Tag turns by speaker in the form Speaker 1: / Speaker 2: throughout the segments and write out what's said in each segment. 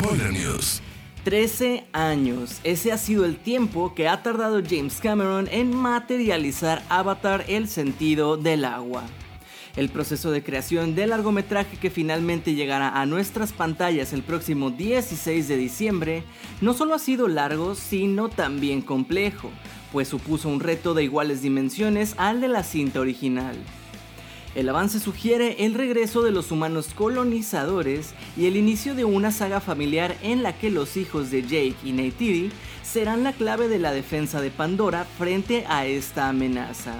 Speaker 1: Spoiler News.
Speaker 2: 13 años. Ese ha sido el tiempo que ha tardado James Cameron en materializar Avatar el sentido del agua. El proceso de creación del largometraje que finalmente llegará a nuestras pantallas el próximo 16 de diciembre no solo ha sido largo, sino también complejo, pues supuso un reto de iguales dimensiones al de la cinta original. El avance sugiere el regreso de los humanos colonizadores y el inicio de una saga familiar en la que los hijos de Jake y Neytiri serán la clave de la defensa de Pandora frente a esta amenaza.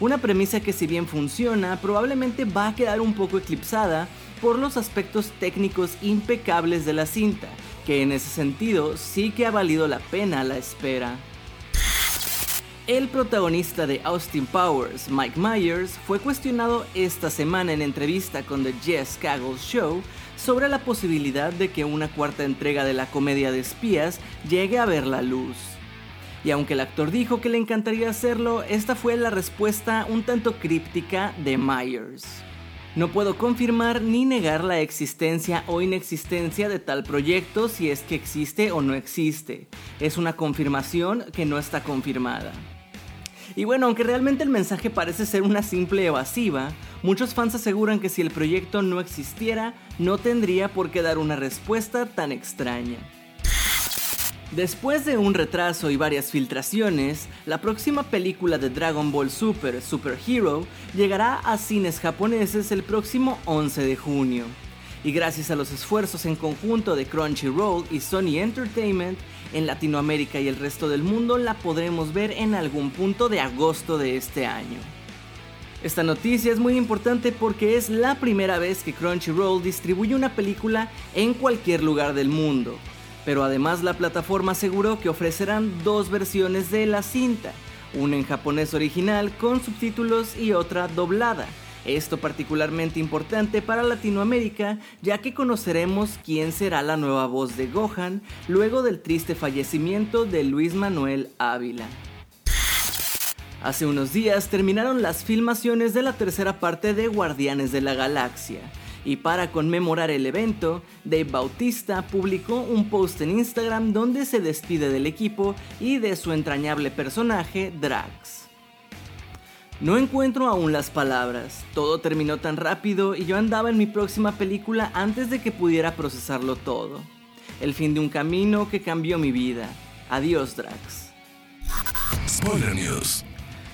Speaker 2: Una premisa que si bien funciona, probablemente va a quedar un poco eclipsada por los aspectos técnicos impecables de la cinta, que en ese sentido sí que ha valido la pena la espera. El protagonista de Austin Powers, Mike Myers, fue cuestionado esta semana en entrevista con The Jess Caggles Show sobre la posibilidad de que una cuarta entrega de la comedia de espías llegue a ver la luz. Y aunque el actor dijo que le encantaría hacerlo, esta fue la respuesta un tanto críptica de Myers. No puedo confirmar ni negar la existencia o inexistencia de tal proyecto si es que existe o no existe. Es una confirmación que no está confirmada. Y bueno, aunque realmente el mensaje parece ser una simple evasiva, muchos fans aseguran que si el proyecto no existiera, no tendría por qué dar una respuesta tan extraña. Después de un retraso y varias filtraciones, la próxima película de Dragon Ball Super, Super Hero, llegará a cines japoneses el próximo 11 de junio. Y gracias a los esfuerzos en conjunto de Crunchyroll y Sony Entertainment, en Latinoamérica y el resto del mundo la podremos ver en algún punto de agosto de este año. Esta noticia es muy importante porque es la primera vez que Crunchyroll distribuye una película en cualquier lugar del mundo, pero además la plataforma aseguró que ofrecerán dos versiones de la cinta, una en japonés original con subtítulos y otra doblada. Esto particularmente importante para Latinoamérica, ya que conoceremos quién será la nueva voz de Gohan luego del triste fallecimiento de Luis Manuel Ávila. Hace unos días terminaron las filmaciones de la tercera parte de Guardianes de la Galaxia, y para conmemorar el evento, Dave Bautista publicó un post en Instagram donde se despide del equipo y de su entrañable personaje, Drax. No encuentro aún las palabras, todo terminó tan rápido y yo andaba en mi próxima película antes de que pudiera procesarlo todo. El fin de un camino que cambió mi vida. Adiós, Drax.
Speaker 1: Spoiler News.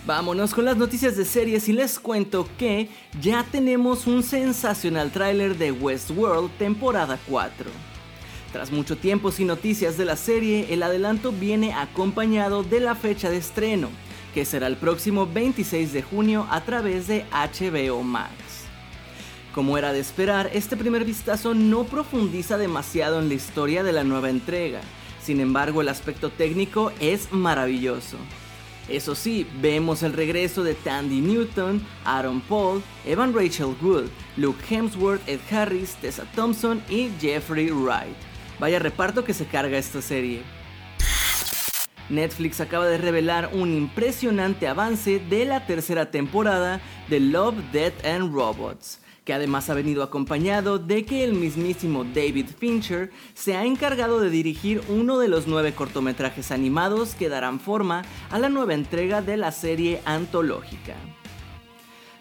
Speaker 2: Vámonos con las noticias de series y les cuento que ya tenemos un sensacional tráiler de Westworld temporada 4. Tras mucho tiempo sin noticias de la serie, el adelanto viene acompañado de la fecha de estreno, que será el próximo 26 de junio a través de HBO Max. Como era de esperar, este primer vistazo no profundiza demasiado en la historia de la nueva entrega, sin embargo el aspecto técnico es maravilloso. Eso sí, vemos el regreso de Tandy Newton, Aaron Paul, Evan Rachel Wood, Luke Hemsworth, Ed Harris, Tessa Thompson y Jeffrey Wright. Vaya reparto que se carga esta serie. Netflix acaba de revelar un impresionante avance de la tercera temporada de Love, Death and Robots, que además ha venido acompañado de que el mismísimo David Fincher se ha encargado de dirigir uno de los nueve cortometrajes animados que darán forma a la nueva entrega de la serie antológica.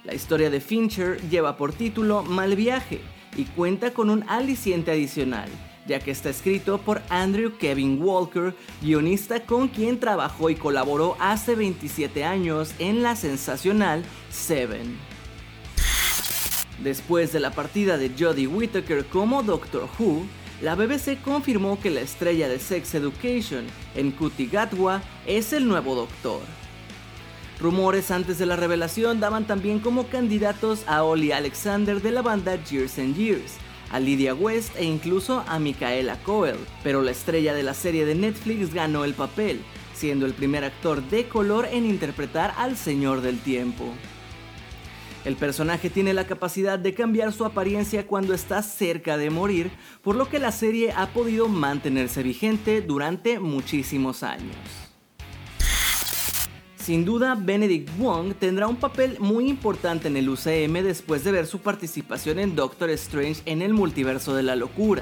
Speaker 2: La historia de Fincher lleva por título Mal Viaje y cuenta con un aliciente adicional, ya que está escrito por Andrew Kevin Walker, guionista con quien trabajó y colaboró hace 27 años en la sensacional Seven. Después de la partida de Jodie Whittaker como Doctor Who, la BBC confirmó que la estrella de Sex Education, Nkuti Gatwa, es el nuevo Doctor. Rumores antes de la revelación daban también como candidatos a Ollie Alexander de la banda Years and Years, a Lydia West e incluso a Micaela Coel, pero la estrella de la serie de Netflix ganó el papel, siendo el primer actor de color en interpretar al Señor del Tiempo. El personaje tiene la capacidad de cambiar su apariencia cuando está cerca de morir, por lo que la serie ha podido mantenerse vigente durante muchísimos años. Sin duda, Benedict Wong tendrá un papel muy importante en el UCM después de ver su participación en Doctor Strange en el multiverso de la locura.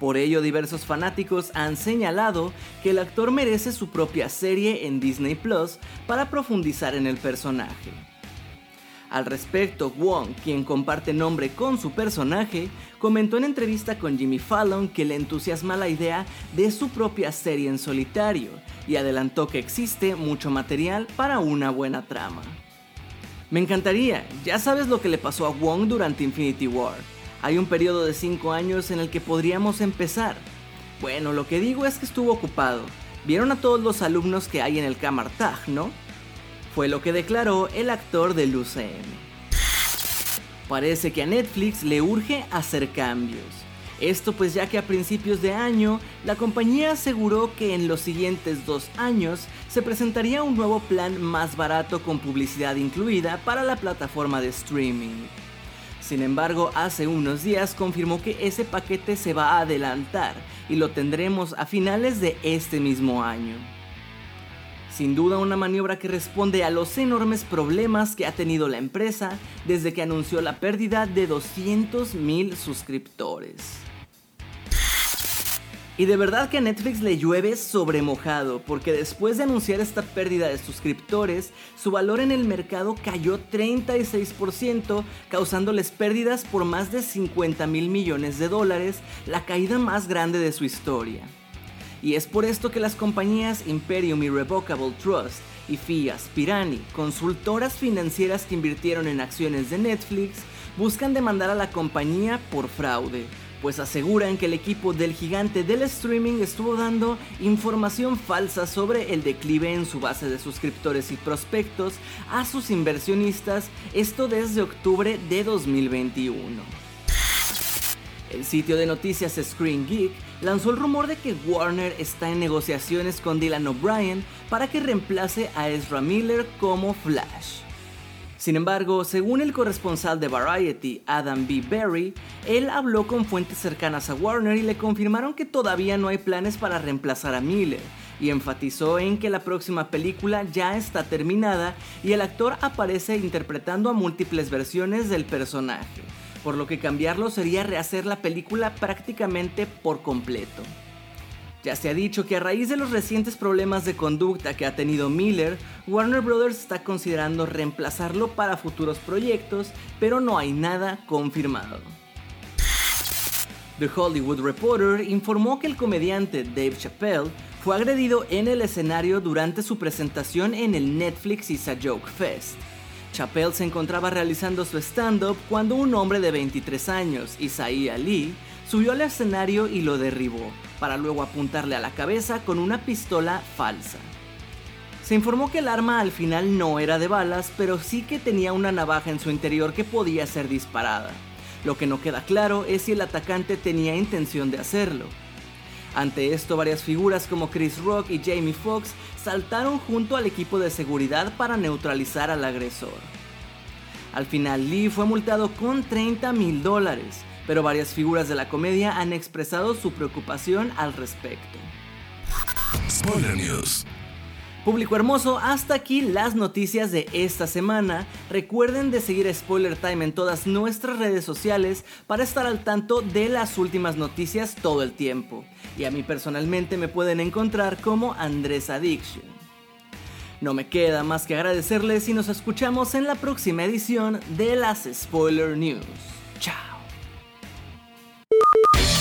Speaker 2: Por ello, diversos fanáticos han señalado que el actor merece su propia serie en Disney Plus para profundizar en el personaje. Al respecto, Wong, quien comparte nombre con su personaje, comentó en entrevista con Jimmy Fallon que le entusiasma la idea de su propia serie en solitario y adelantó que existe mucho material para una buena trama. Me encantaría, ya sabes lo que le pasó a Wong durante Infinity War. Hay un periodo de 5 años en el que podríamos empezar. Bueno, lo que digo es que estuvo ocupado. Vieron a todos los alumnos que hay en el Kamartaj, ¿no? Fue lo que declaró el actor del UCM. Parece que a Netflix le urge hacer cambios. Esto pues ya que a principios de año la compañía aseguró que en los siguientes dos años se presentaría un nuevo plan más barato con publicidad incluida para la plataforma de streaming. Sin embargo, hace unos días confirmó que ese paquete se va a adelantar y lo tendremos a finales de este mismo año. Sin duda una maniobra que responde a los enormes problemas que ha tenido la empresa desde que anunció la pérdida de 200.000 suscriptores. Y de verdad que a Netflix le llueve sobre mojado, porque después de anunciar esta pérdida de suscriptores, su valor en el mercado cayó 36%, causándoles pérdidas por más de 50 mil millones de dólares, la caída más grande de su historia. Y es por esto que las compañías Imperium Irrevocable Trust y FIAS Pirani, consultoras financieras que invirtieron en acciones de Netflix, buscan demandar a la compañía por fraude, pues aseguran que el equipo del gigante del streaming estuvo dando información falsa sobre el declive en su base de suscriptores y prospectos a sus inversionistas, esto desde octubre de 2021. El sitio de noticias Screen Geek lanzó el rumor de que Warner está en negociaciones con Dylan O'Brien para que reemplace a Ezra Miller como Flash. Sin embargo, según el corresponsal de Variety, Adam B. Berry, él habló con fuentes cercanas a Warner y le confirmaron que todavía no hay planes para reemplazar a Miller, y enfatizó en que la próxima película ya está terminada y el actor aparece interpretando a múltiples versiones del personaje por lo que cambiarlo sería rehacer la película prácticamente por completo. Ya se ha dicho que a raíz de los recientes problemas de conducta que ha tenido Miller, Warner Bros. está considerando reemplazarlo para futuros proyectos, pero no hay nada confirmado. The Hollywood Reporter informó que el comediante Dave Chappelle fue agredido en el escenario durante su presentación en el Netflix Is a Joke Fest. Chappelle se encontraba realizando su stand-up cuando un hombre de 23 años, Isaiah Lee, subió al escenario y lo derribó, para luego apuntarle a la cabeza con una pistola falsa. Se informó que el arma al final no era de balas, pero sí que tenía una navaja en su interior que podía ser disparada. Lo que no queda claro es si el atacante tenía intención de hacerlo. Ante esto, varias figuras como Chris Rock y Jamie Foxx saltaron junto al equipo de seguridad para neutralizar al agresor. Al final, Lee fue multado con 30 mil dólares, pero varias figuras de la comedia han expresado su preocupación al respecto.
Speaker 1: Spoiler News.
Speaker 2: Público hermoso, hasta aquí las noticias de esta semana. Recuerden de seguir Spoiler Time en todas nuestras redes sociales para estar al tanto de las últimas noticias todo el tiempo. Y a mí personalmente me pueden encontrar como Andrés Addiction. No me queda más que agradecerles y nos escuchamos en la próxima edición de las Spoiler News. Chao.